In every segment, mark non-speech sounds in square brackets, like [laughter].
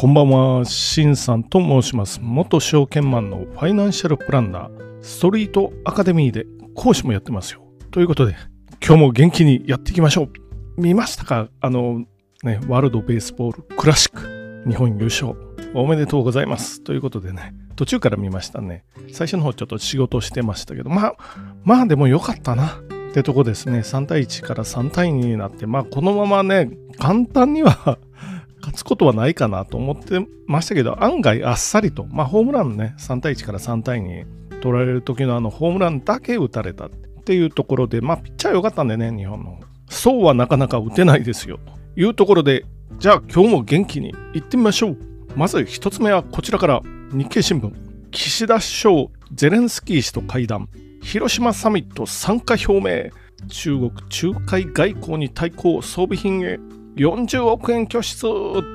こんばんは、しんさんと申します。元証券マンのファイナンシャルプランナー、ストリートアカデミーで講師もやってますよ。ということで、今日も元気にやっていきましょう。見ましたか？あの、ね、ワールドベースボールクラシック、日本優勝、おめでとうございます。ということでね、途中から見ましたね。最初の方ちょっと仕事してましたけど、まあ、まあでもよかったな。ってとこですね。3対1から3対2になって、まあこのままね、簡単には勝つことはないかなと思ってましたけど、案外あっさりと、まあ、ホームランね、3対1から3対2取られる時のあのホームランだけ打たれたっていうところで、まあ、ピッチャー良かったんでね、日本の。そうはなかなか打てないですよ。というところで、じゃあ今日も元気に行ってみましょう。まず一つ目はこちらから日経新聞。岸田首相、ゼレンスキー氏と会談。広島サミット参加表明。中国仲介外交に対抗装備品へ40億円拠出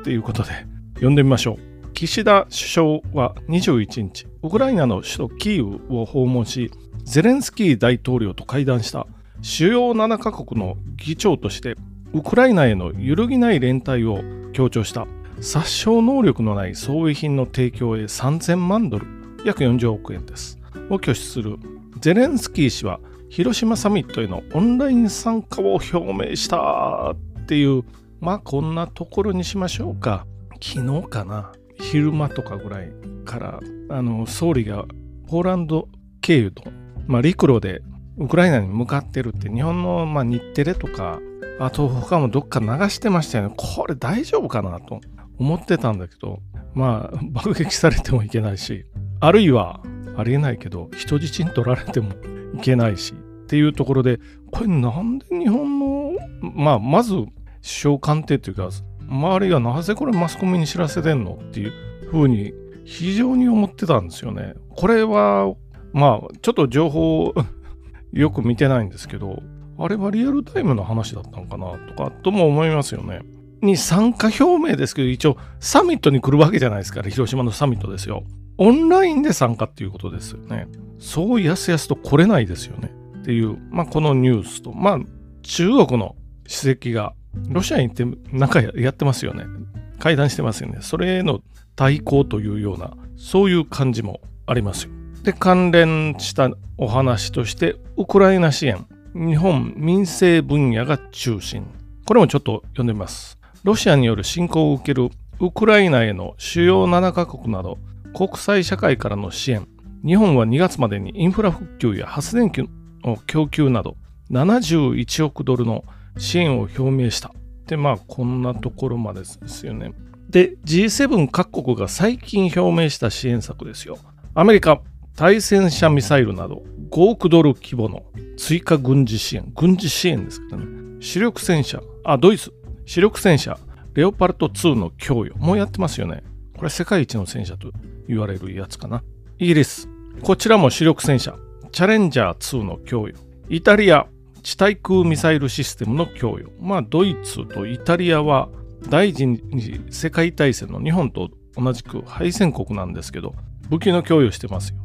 っていうことで読んでみましょう。岸田首相は21日、ウクライナの首都キーウを訪問し、ゼレンスキー大統領と会談した主要7カ国の議長として、ウクライナへの揺るぎない連帯を強調した。殺傷能力のない装備品の提供へ3000万ドル、約40億円です。を拠出するゼレンスキー氏は、広島サミットへのオンライン参加を表明したっていうまあこんなところにしましょうか。昨日かな。昼間とかぐらいからあの総理がポーランド経由と、まあ、陸路でウクライナに向かってるって日本の、まあ、日テレとかあと他もどっか流してましたよね。これ大丈夫かなと思ってたんだけどまあ爆撃されてもいけないしあるいはありえないけど人質に取られてもいけないしっていうところでこれなんで日本のまあまず首相官邸というか、周りがなぜこれマスコミに知らせてんのっていうふうに非常に思ってたんですよね。これは、まあ、ちょっと情報 [laughs] よく見てないんですけど、あれはリアルタイムの話だったのかなとか、とも思いますよね。に参加表明ですけど、一応サミットに来るわけじゃないですから、広島のサミットですよ。オンラインで参加っていうことですよね。そうやすやすと来れないですよね。っていう、まあ、このニュースと、まあ、中国の史跡がロシアに行ってなんかやってますよね。会談してますよね。それへの対抗というような、そういう感じもありますよ。で、関連したお話として、ウクライナ支援、日本民生分野が中心。これもちょっと読んでみます。ロシアによる侵攻を受けるウクライナへの主要7カ国など、国際社会からの支援。日本は2月までにインフラ復旧や発電機の供給など71億ドルの支援を表明した。で、まあ、こんなところまでですよね。で、G7 各国が最近表明した支援策ですよ。アメリカ、対戦車ミサイルなど5億ドル規模の追加軍事支援。軍事支援ですからね。主力戦車、あ、ドイツ、主力戦車、レオパルト2の供与。もうやってますよね。これ世界一の戦車と言われるやつかな。イギリス、こちらも主力戦車、チャレンジャー2の供与。イタリア、地対空ミサイルシステムの供与。まあ、ドイツとイタリアは第一次世界大戦の日本と同じく敗戦国なんですけど、武器の供与してますよ。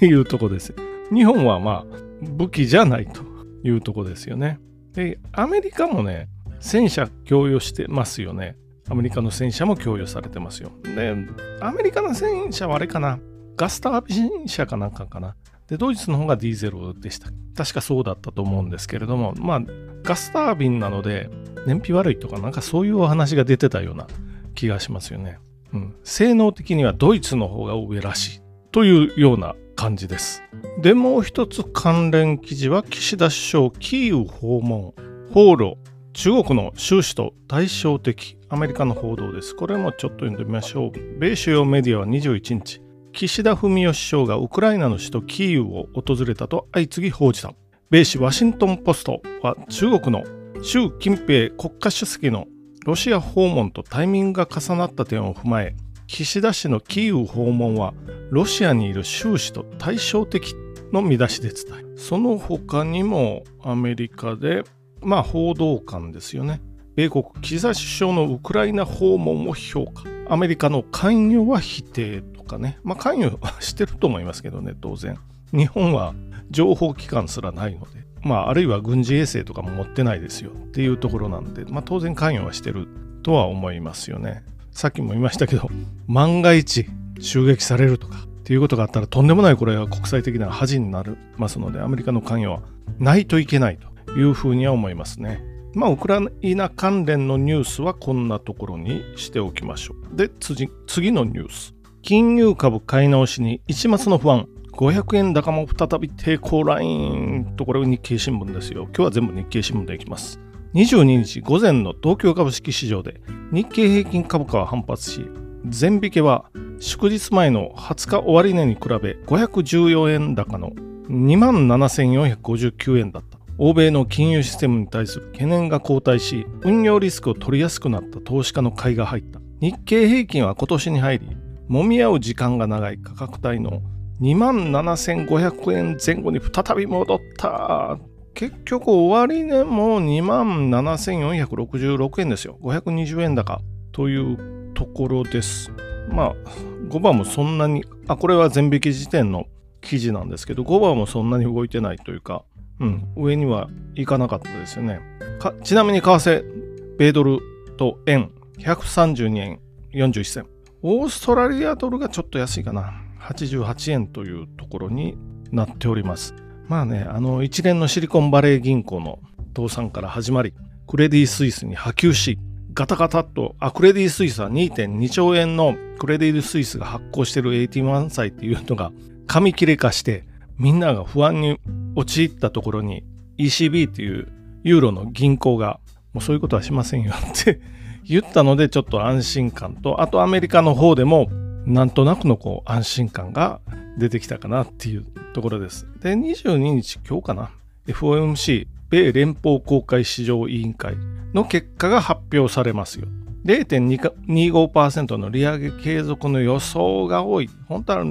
と [laughs] いうとこです。日本はまあ、武器じゃないというとこですよね。で、アメリカもね、戦車供与してますよね。アメリカの戦車も供与されてますよ。で、アメリカの戦車はあれかな？ガスタービン車かなんかかな？で、ドイツの方がディーゼルでした。確かそうだったと思うんですけれども、まあ、ガスタービンなので、燃費悪いとか、なんかそういうお話が出てたような気がしますよね。うん。性能的にはドイツの方が上らしいというような感じです。で、もう一つ関連記事は、岸田首相キーウ訪問、放浪、中国の習氏と対照的、アメリカの報道です。これもちょっと読んでみましょう。米主要メディアは21日、岸田文雄首相がウクライナの首都キーウを訪れたと相次ぎ報じた。米紙ワシントン・ポストは中国の習近平国家主席のロシア訪問とタイミングが重なった点を踏まえ、岸田氏のキーウ訪問はロシアにいる習氏と対照的の見出しで伝え、その他にもアメリカで、まあ報道官ですよね。米国岸田首相のウクライナ訪問を評価。アメリカの関与は否定かね、まあ、関与はしてると思いますけどね、当然。日本は情報機関すらないので、まあ、あるいは軍事衛星とかも持ってないですよっていうところなんで、まあ、当然関与はしてるとは思いますよね。さっきも言いましたけど、万が一襲撃されるとかっていうことがあったらとんでもないこれは国際的な恥になりますので、アメリカの関与はないといけないというふうには思いますね。まあ、ウクライナ関連のニュースはこんなところにしておきましょう。で、次次のニュース。金融株買い直しに一末の不安。500円高も再び抵抗ラインとこれ日経新聞ですよ。今日は全部日経新聞でいきます。22日午前の東京株式市場で日経平均株価は反発し、全引けは祝日前の20日終値に比べ514円高の27,459円だった。欧米の金融システムに対する懸念が後退し、運用リスクを取りやすくなった投資家の買いが入った。日経平均は今年に入り、揉み合う時間が長い価格帯の27,500円前後に再び戻った。結局終値も27,466円ですよ。520円高というところです。まあ、5番もそんなに、あ、これは全引き時点の記事なんですけど、5番もそんなに動いてないというか、うん、上にはいかなかったですよね。ちなみに為替、米ドルと円、132円41銭。オーストラリアドルがちょっと安いかな。88円というところになっております。まあね、あの一連のシリコンバレー銀行の倒産から始まり、クレディ・スイスに波及し、ガタガタっと、あ、クレディ・スイスは2.2兆円のクレディ・スイスが発行している81歳っていうのが紙切れ化して、みんなが不安に陥ったところに ECB っていうユーロの銀行がもうそういうことはしませんよって言ったのでちょっと安心感とあとアメリカの方でもなんとなくのこう安心感が出てきたかなっていうところです。で、22日今日かな FOMC 米連邦公開市場委員会の結果が発表されますよ。0.25%の利上げ継続の予想が多い。本当は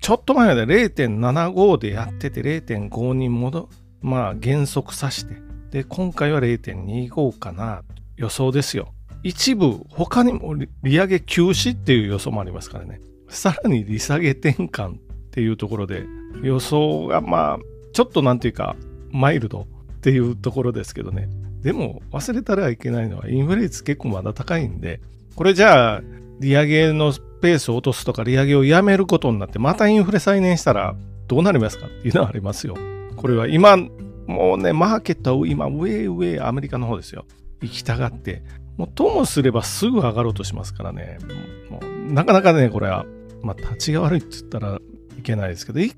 ちょっと前まで0.75でやってて0.5に戻、まあ減速さして、で、今回は0.25かな、予想ですよ。一部、他にも利上げ休止っていう予想もありますからね。さらに利下げ転換っていうところで、予想がまあ、ちょっとなんていうか、マイルドっていうところですけどね。でも忘れたらいけないのは、インフレ率結構まだ高いんで、これじゃあ、利上げのペースを落とすとか利上げをやめることになってまたインフレ再燃したらどうなりますかっていうのはありますよ。これは今もうねマーケットは今上上アメリカの方ですよ。行きたがってもうともすればすぐ上がろうとしますからね。もうなかなかねこれはまあ立ちが悪いって言ったらいけないですけど一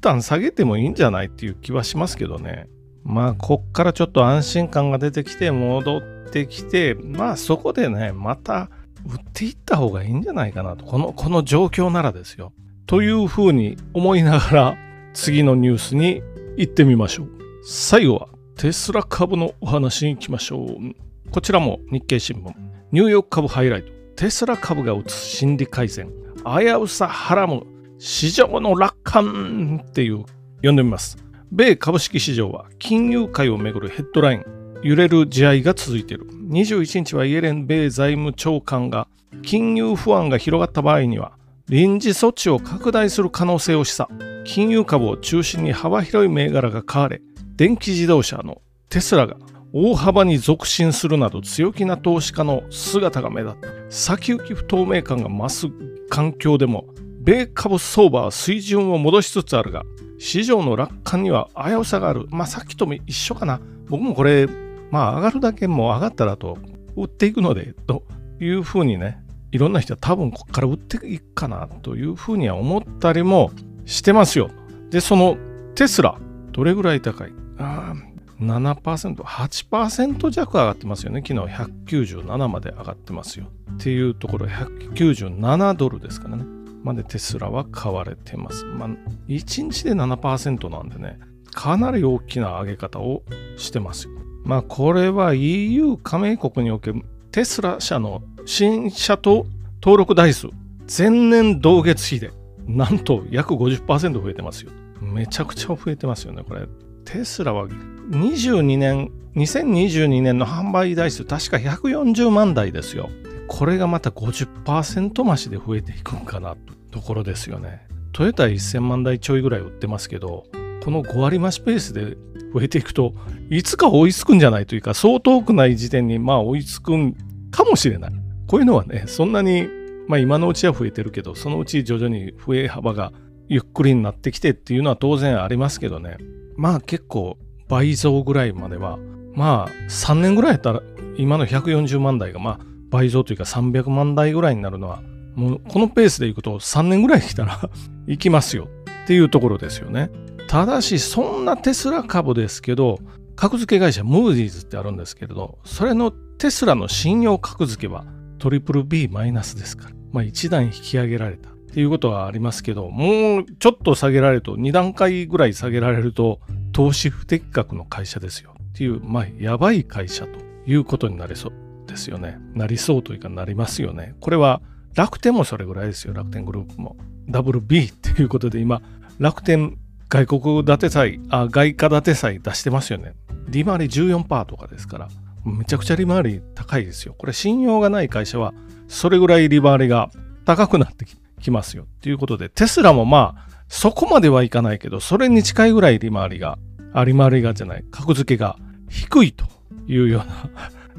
旦下げてもいいんじゃないっていう気はしますけどね。まあこっからちょっと安心感が出てきて戻ってきてまあそこでねまた売っていった方がいいんじゃないかなと。この、この状況ならですよ。というふうに思いながら次のニュースに行ってみましょう。最後はテスラ株のお話に行きましょう。こちらも日経新聞。ニューヨーク株ハイライト。テスラ株が打つ心理改善。危うさはらむ。市場の楽観っていう読んでみます。米株式市場は金融界をめぐるヘッドライン。揺れる試合いが続いている。21日はイエレン米財務長官が金融不安が広がった場合には臨時措置を拡大する可能性を示唆。金融株を中心に幅広い銘柄が買われ、電気自動車のテスラが大幅に続伸するなど強気な投資家の姿が目立った。先行き不透明感が増す環境でも、米株相場は水準を戻しつつあるが、市場の楽観には危うさがある。まあさっきとも一緒かな。僕もこれまあ上がるだけもう上がったらと売っていくのでというふうにねいろんな人は多分ここから売っていくかなというふうには思ったりもしてますよ。でそのテスラどれぐらい高い？あ7%、8%弱上がってますよね。昨日197まで上がってますよ。っていうところ197ドルですからね。までテスラは買われてます。まあ、1日で7%なんでね、かなり大きな上げ方をしてますよ。まあこれは EU 加盟国におけるテスラ社の新車と登録台数前年同月比でなんと約50%増えてますよ。めちゃくちゃ増えてますよね、これ。テスラは22年、2022年の販売台数確か140万台ですよ。これがまた50%増しで増えていくんかなところですよね。トヨタ1000万台ちょいぐらい売ってますけど、この5割増しペースで増えていくと、いつか追いつくんじゃないというか、そう遠くない時点にまあ追いつくんかもしれないこういうのはね、そんなに、まあ今のうちは増えてるけど、そのうち徐々に増え幅がゆっくりになってきてっていうのは当然ありますけどね。まあ結構倍増ぐらいまでは、まあ3年ぐらいやったら今の140万台がまあ倍増というか300万台ぐらいになるのは、もうこのペースでいくと3年ぐらい来たら [laughs] 行きますよっていうところですよね。ただしそんなテスラ株ですけど、格付け会社ムーディーズってあるんですけれど、それのテスラの信用格付けはトリプル B マイナスですから、まあ一段引き上げられたっていうことはありますけど、もうちょっと下げられると、2段階ぐらい下げられると、投資不適格の会社ですよっていう、まあやばい会社ということになりそうですよね。なりそうというかなりますよね。これは楽天もそれぐらいですよ、楽天グループも。WB っていうことで今、楽天外国建て債、あ、外貨建て債出してますよね。利回り14%とかですから、めちゃくちゃ利回り高いですよ。これ信用がない会社は、それぐらい利回りが高くなってきてますよ。っていうことで、テスラもまあ、そこまではいかないけど、それに近いぐらい利回りが、あ、利回りがじゃない、格付けが低いというような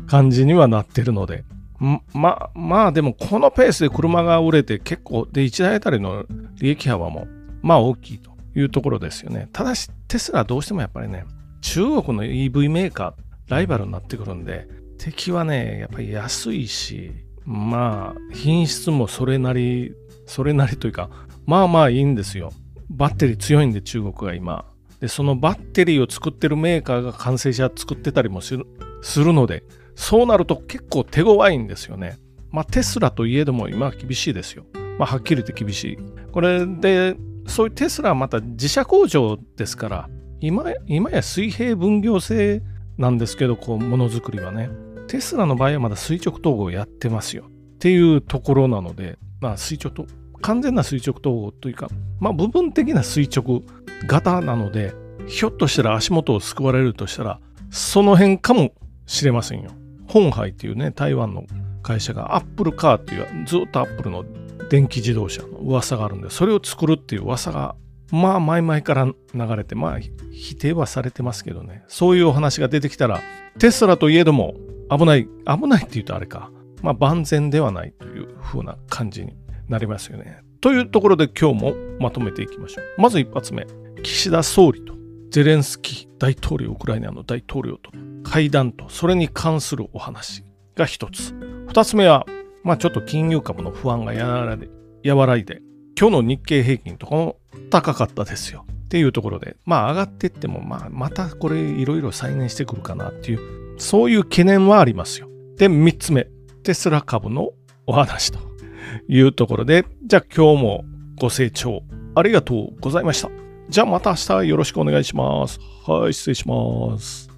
感じにはなってるので、[laughs] ま、まあでもこのペースで車が売れて結構で1台あたりの利益幅もまあ大きいというところですよね。ただしテスラはどうしてもやっぱりね中国の EV メーカーライバルになってくるんで敵はねやっぱり安いしまあ品質もそれなりそれなりというかまあまあいいんですよ。バッテリー強いんで中国が今。でそのバッテリーを作ってるメーカーが完成車作ってたりもするのでそうなると結構手強いんですよね。まあテスラといえども今は厳しいですよ。まあはっきり言って厳しい。これで、そういうテスラはまた自社工場ですから、今今や水平分業制なんですけど、こう、ものづくりはね。テスラの場合はまだ垂直統合やってますよ。っていうところなので、まあ垂直と、完全な垂直統合というか、まあ部分的な垂直型なので、ひょっとしたら足元を救われるとしたら、その辺かもしれませんよ。ホンハイっていうね、台湾の会社がアップルカーっていうずっとアップルの電気自動車の噂があるんで、それを作るっていう噂が、まあ前々から流れて、まあ否定はされてますけどね、そういうお話が出てきたら、テスラといえども危ない、危ないって言うとあれか、まあ万全ではないという風な感じになりますよね。というところで今日もまとめていきましょう。まず一発目、岸田総理とゼレンスキー大統領、ウクライナの大統領と会談とそれに関するお話が一つ。二つ目は、まあちょっと金融株の不安が和らいで、今日の日経平均とかも高かったですよ。っていうところで、まあ上がっていっても、まあまたこれいろいろ再燃してくるかなっていう、そういう懸念はありますよ。で、三つ目、テスラ株のお話というところで、じゃあ今日もご清聴ありがとうございました。じゃあまた明日よろしくお願いします。はい、失礼します。